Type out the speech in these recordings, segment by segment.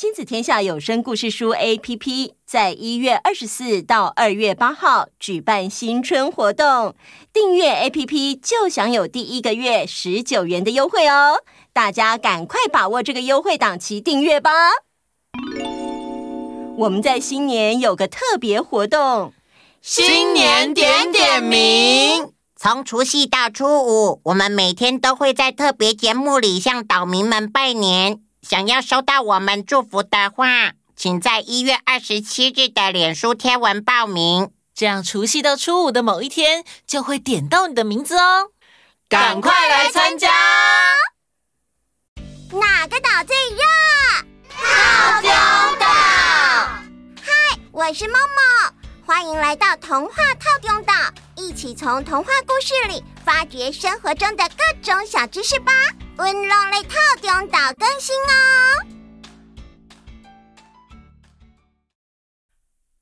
亲子天下有声故事书 APP 在一月二十四到二月八号举办新春活动，订阅 APP 就享有第一个月十九元的优惠哦！大家赶快把握这个优惠档期订阅吧！我们在新年有个特别活动，新年点点名。从除夕到初五，我们每天都会在特别节目里向岛民们拜年。想要收到我们祝福的话，请在一月二十七日的脸书贴文报名，这样除夕到初五的某一天就会点到你的名字哦。赶快来参加！哪个岛最热？套丁岛。嗨，我是梦梦，欢迎来到童话套丁岛，一起从童话故事里发掘生活中的各种小知识吧。温龙类套丁岛更新哦！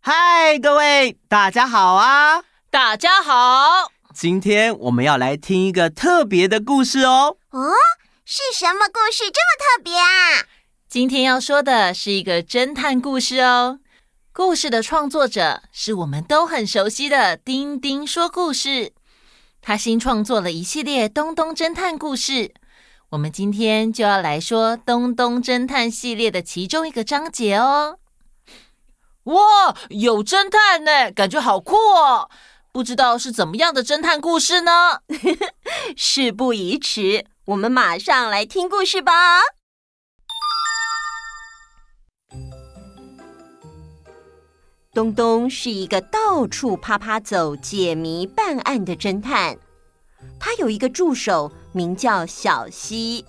嗨，各位，大家好啊！大家好，今天我们要来听一个特别的故事哦。哦，是什么故事这么特别啊？今天要说的是一个侦探故事哦。故事的创作者是我们都很熟悉的丁丁说故事，他新创作了一系列东东侦探故事。我们今天就要来说《东东侦探》系列的其中一个章节哦。哇，有侦探呢，感觉好酷哦！不知道是怎么样的侦探故事呢？事不宜迟，我们马上来听故事吧。东东是一个到处趴趴走、解谜办案的侦探。他有一个助手，名叫小西，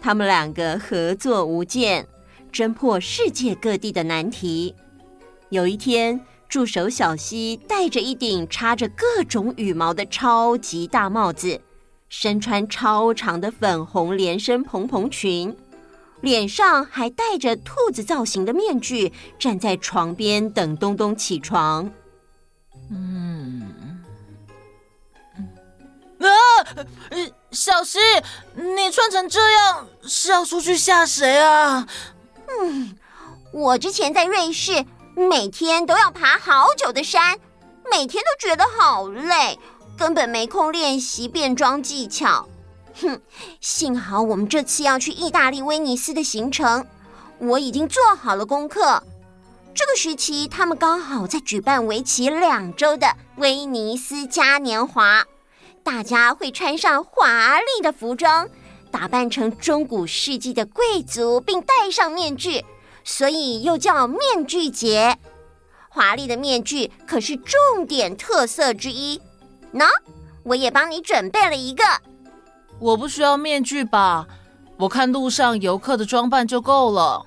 他们两个合作无间，侦破世界各地的难题。有一天，助手小西戴着一顶插着各种羽毛的超级大帽子，身穿超长的粉红连身蓬蓬裙，脸上还戴着兔子造型的面具，站在床边等东东起床。嗯。啊小希，你穿成这样是要出去吓谁啊？嗯，我之前在瑞士，每天都要爬好久的山，每天都觉得好累，根本没空练习变装技巧。哼，幸好我们这次要去意大利威尼斯的行程，我已经做好了功课。这个时期，他们刚好在举办为期两周的威尼斯嘉年华。大家会穿上华丽的服装，打扮成中古世纪的贵族，并戴上面具，所以又叫面具节。华丽的面具可是重点特色之一。喏，我也帮你准备了一个。我不需要面具吧？我看路上游客的装扮就够了。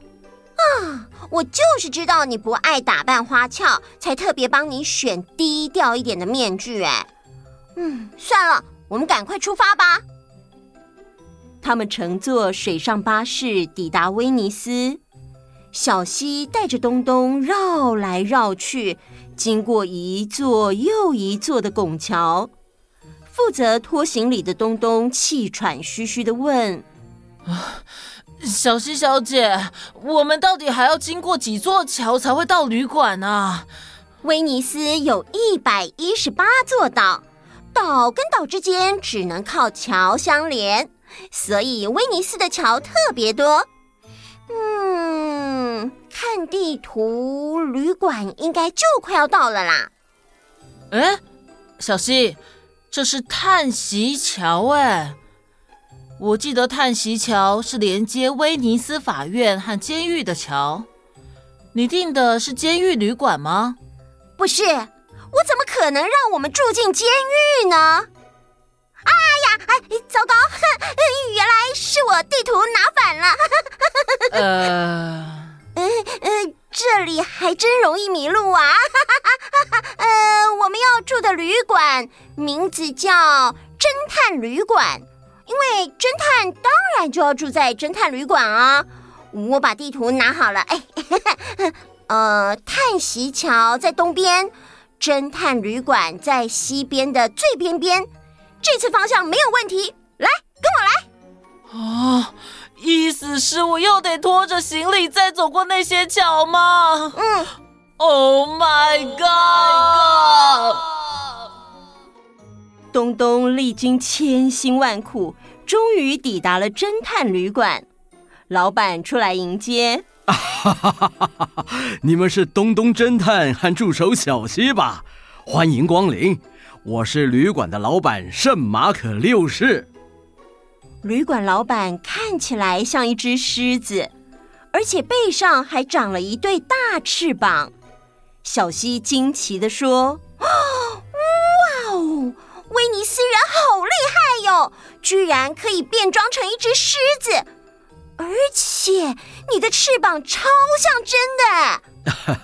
啊，我就是知道你不爱打扮花俏，才特别帮你选低调一点的面具。哎。嗯，算了，我们赶快出发吧。他们乘坐水上巴士抵达威尼斯。小溪带着东东绕来绕去，经过一座又一座的拱桥。负责拖行李的东东气喘吁吁地问：“小希小姐，我们到底还要经过几座桥才会到旅馆啊？”威尼斯有一百一十八座岛。岛跟岛之间只能靠桥相连，所以威尼斯的桥特别多。嗯，看地图，旅馆应该就快要到了啦。哎，小希，这是叹息桥哎！我记得叹息桥是连接威尼斯法院和监狱的桥。你订的是监狱旅馆吗？不是。我怎么可能让我们住进监狱呢？哎呀，哎，糟糕！原来是我地图拿反了。呃，嗯嗯，这里还真容易迷路啊。呃，住的旅馆名字叫侦探旅馆，因为侦探当然就要住在侦探旅馆啊。我把地图拿好了。哎，呃，叹息桥在东边。侦探旅馆在西边的最边边，这次方向没有问题。来，跟我来。哦，意思是我又得拖着行李再走过那些桥吗？嗯。Oh my god！东东历经千辛万苦，终于抵达了侦探旅馆。老板出来迎接。哈哈哈哈哈！你们是东东侦探和助手小西吧？欢迎光临，我是旅馆的老板圣马可六世。旅馆老板看起来像一只狮子，而且背上还长了一对大翅膀。小溪惊奇地说：“哇哦，威尼斯人好厉害哟，居然可以变装成一只狮子，而且你的翅膀超像真的。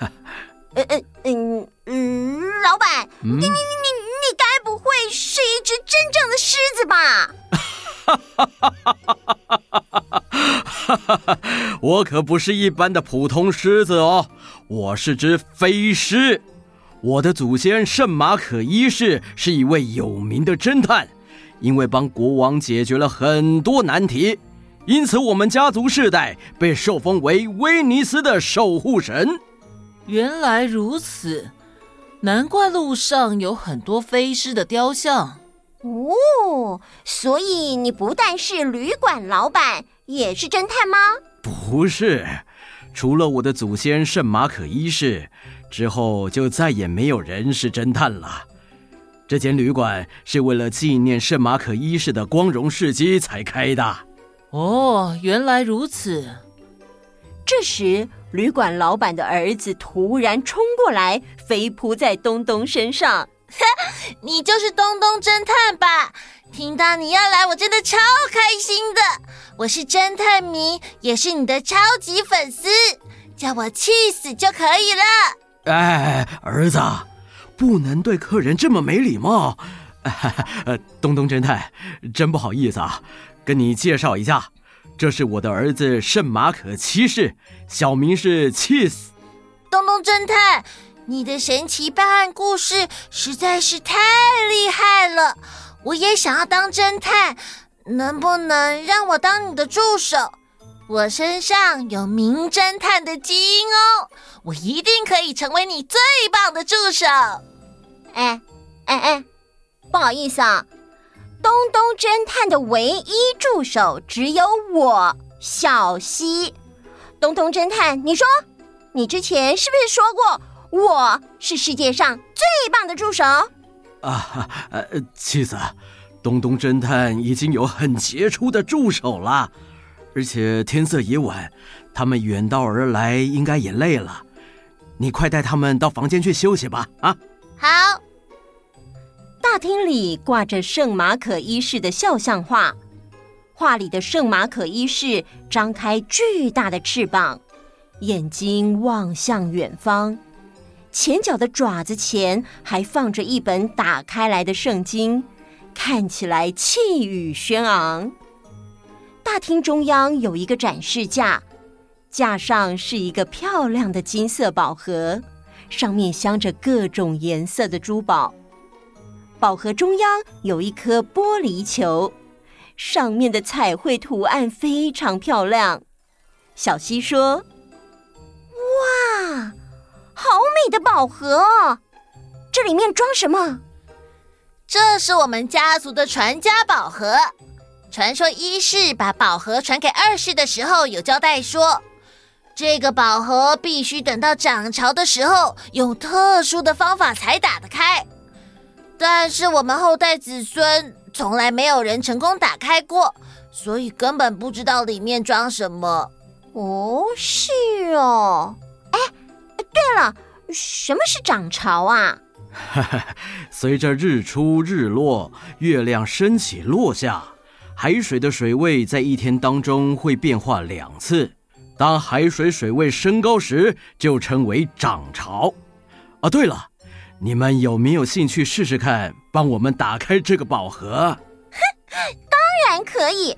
呃”呃呃嗯嗯，老板，嗯、你你你你你该不会是一只真正的狮子吧？哈哈哈哈哈哈！我可不是一般的普通狮子哦。我是只飞狮，我的祖先圣马可一世是一位有名的侦探，因为帮国王解决了很多难题，因此我们家族世代被受封为威尼斯的守护神。原来如此，难怪路上有很多飞狮的雕像。哦，所以你不但是旅馆老板，也是侦探吗？不是。除了我的祖先圣马可一世，之后就再也没有人是侦探了。这间旅馆是为了纪念圣马可一世的光荣事迹才开的。哦，原来如此。这时，旅馆老板的儿子突然冲过来，飞扑在东东身上。你就是东东侦探吧？听到你要来，我真的超开心的。我是侦探迷，也是你的超级粉丝，叫我气死就可以了。哎，儿子，不能对客人这么没礼貌。呃，东东侦探，真不好意思啊，跟你介绍一下，这是我的儿子圣马可七世，小名是气死。东东侦探。你的神奇办案故事实在是太厉害了，我也想要当侦探，能不能让我当你的助手？我身上有名侦探的基因哦，我一定可以成为你最棒的助手。哎，哎哎，不好意思啊，东东侦探的唯一助手只有我，小西。东东侦探，你说，你之前是不是说过？我是世界上最棒的助手啊！呃，妻子，东东侦探已经有很杰出的助手了，而且天色已晚，他们远道而来，应该也累了。你快带他们到房间去休息吧！啊，好。大厅里挂着圣马可一世的肖像画，画里的圣马可一世张开巨大的翅膀，眼睛望向远方。前脚的爪子前还放着一本打开来的圣经，看起来气宇轩昂。大厅中央有一个展示架，架上是一个漂亮的金色宝盒，上面镶着各种颜色的珠宝。宝盒中央有一颗玻璃球，上面的彩绘图案非常漂亮。小西说：“！”好美的宝盒哦！这里面装什么？这是我们家族的传家宝盒。传说一世把宝盒传给二世的时候，有交代说，这个宝盒必须等到涨潮的时候，用特殊的方法才打得开。但是我们后代子孙从来没有人成功打开过，所以根本不知道里面装什么。哦，是哦。对了，什么是涨潮啊？随着日出日落，月亮升起落下，海水的水位在一天当中会变化两次。当海水水位升高时，就称为涨潮。啊，对了，你们有没有兴趣试试看，帮我们打开这个宝盒？哼，当然可以。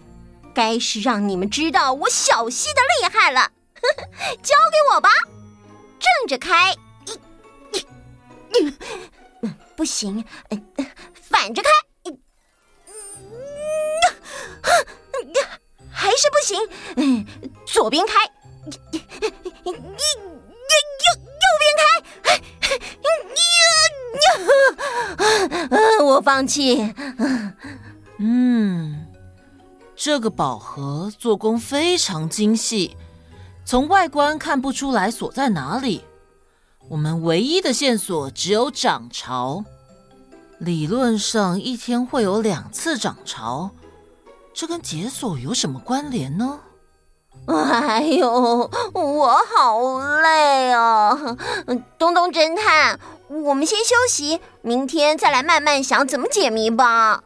该是让你们知道我小溪的厉害了。呵呵，交给我吧。正着开，不行，反着开，还是不行。左边开，右右右边开。我放弃。嗯，这个宝盒做工非常精细，从外观看不出来锁在哪里。我们唯一的线索只有涨潮。理论上一天会有两次涨潮，这跟解锁有什么关联呢？哎呦，我好累哦！东东侦探，我们先休息，明天再来慢慢想怎么解谜吧。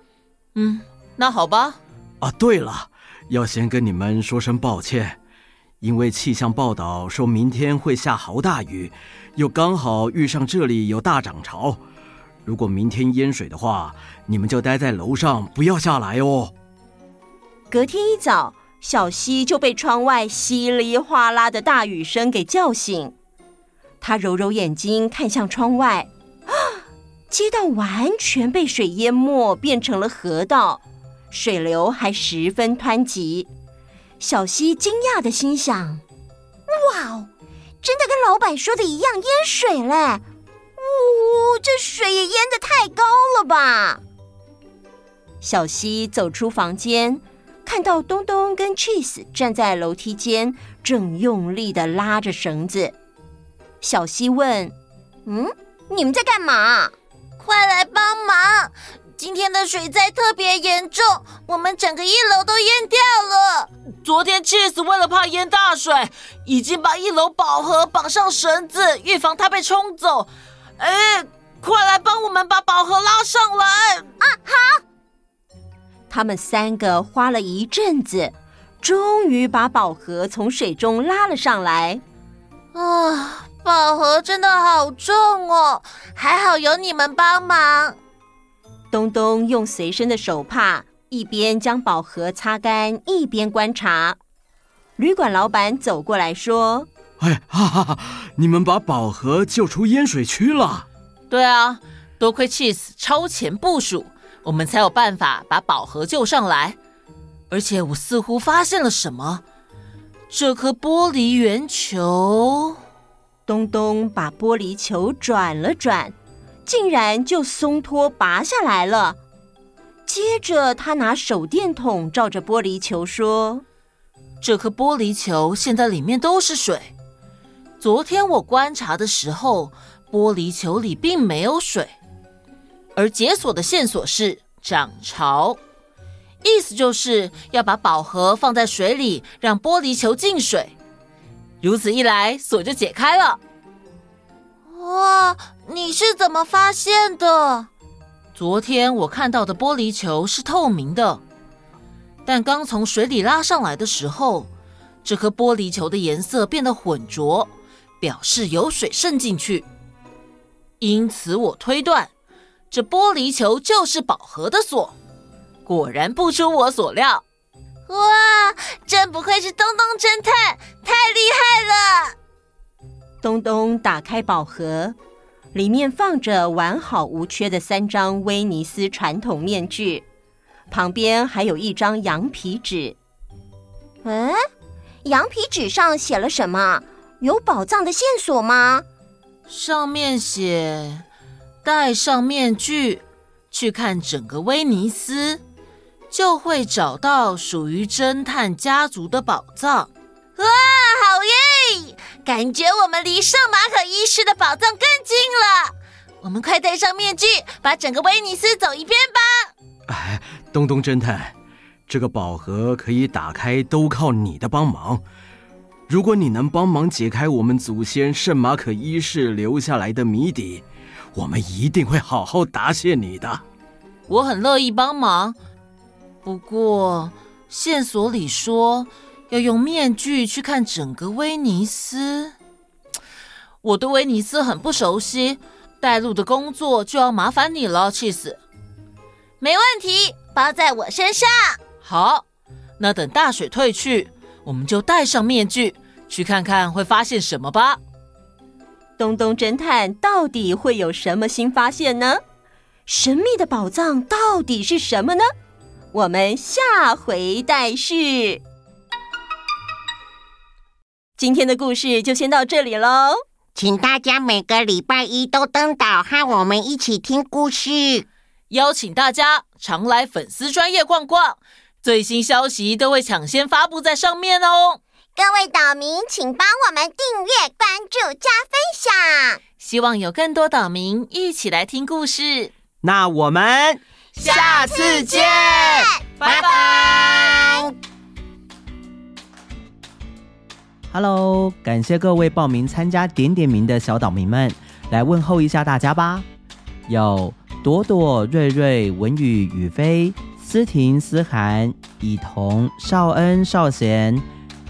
嗯，那好吧。啊，对了，要先跟你们说声抱歉，因为气象报道说明天会下好大雨，又刚好遇上这里有大涨潮。如果明天淹水的话，你们就待在楼上，不要下来哦。隔天一早，小希就被窗外稀里哗啦的大雨声给叫醒。他揉揉眼睛，看向窗外，啊，街道完全被水淹没，变成了河道，水流还十分湍急。小溪惊讶的心想：“哇哦，真的跟老板说的一样，淹水嘞！”呜、哦，这水也淹得太高了吧！小溪走出房间，看到东东跟 Cheese 站在楼梯间，正用力地拉着绳子。小溪问：“嗯，你们在干嘛？快来帮忙！今天的水灾特别严重，我们整个一楼都淹掉了。昨天 Cheese 为了怕淹大水，已经把一楼宝盒绑上绳子，预防它被冲走。”哎，快来帮我们把宝盒拉上来！啊，好。他们三个花了一阵子，终于把宝盒从水中拉了上来。啊，宝盒真的好重哦，还好有你们帮忙。东东用随身的手帕一边将宝盒擦干，一边观察。旅馆老板走过来说。哎，哈哈哈！你们把宝盒救出淹水区了？对啊，多亏 Cheese 超前部署，我们才有办法把宝盒救上来。而且我似乎发现了什么，这颗玻璃圆球。东东把玻璃球转了转，竟然就松脱拔下来了。接着他拿手电筒照着玻璃球说：“这颗玻璃球现在里面都是水。”昨天我观察的时候，玻璃球里并没有水，而解锁的线索是涨潮，意思就是要把宝盒放在水里，让玻璃球进水，如此一来锁就解开了。哇，你是怎么发现的？昨天我看到的玻璃球是透明的，但刚从水里拉上来的时候，这颗玻璃球的颜色变得浑浊。表示有水渗进去，因此我推断，这玻璃球就是宝盒的锁。果然不出我所料。哇，真不愧是东东侦探，太厉害了！东东打开宝盒，里面放着完好无缺的三张威尼斯传统面具，旁边还有一张羊皮纸。嗯，羊皮纸上写了什么？有宝藏的线索吗？上面写：戴上面具，去看整个威尼斯，就会找到属于侦探家族的宝藏。哇，好耶！感觉我们离圣马可医师的宝藏更近了。我们快戴上面具，把整个威尼斯走一遍吧。哎，东东侦探，这个宝盒可以打开，都靠你的帮忙。如果你能帮忙解开我们祖先圣马可一世留下来的谜底，我们一定会好好答谢你的。我很乐意帮忙，不过线索里说要用面具去看整个威尼斯，我对威尼斯很不熟悉，带路的工作就要麻烦你了，Cheese。没问题，包在我身上。好，那等大水退去，我们就戴上面具。去看看会发现什么吧。东东侦探到底会有什么新发现呢？神秘的宝藏到底是什么呢？我们下回待续。今天的故事就先到这里喽，请大家每个礼拜一都登岛和我们一起听故事，邀请大家常来粉丝专业逛逛，最新消息都会抢先发布在上面哦。各位岛民，请帮我们订阅、关注、加分享，希望有更多岛民一起来听故事。那我们下次见，拜拜。Hello，感谢各位报名参加点点名的小岛民们，来问候一下大家吧。有朵朵、瑞瑞、文宇、宇飞、思婷、思涵、以彤、少恩、少贤、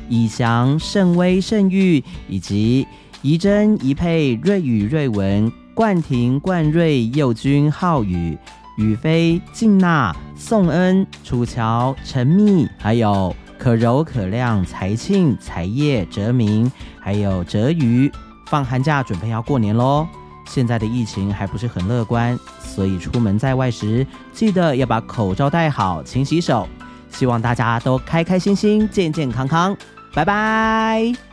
以翔、盛威、盛玉，以及怡珍、怡佩、瑞宇、瑞文、冠廷、冠瑞、佑君、浩宇、宇飞、静娜、宋恩、楚乔、陈密，还有。可柔、可亮、才庆、才叶、哲明，还有哲宇，放寒假准备要过年喽。现在的疫情还不是很乐观，所以出门在外时记得要把口罩戴好，勤洗手。希望大家都开开心心、健健康康。拜拜。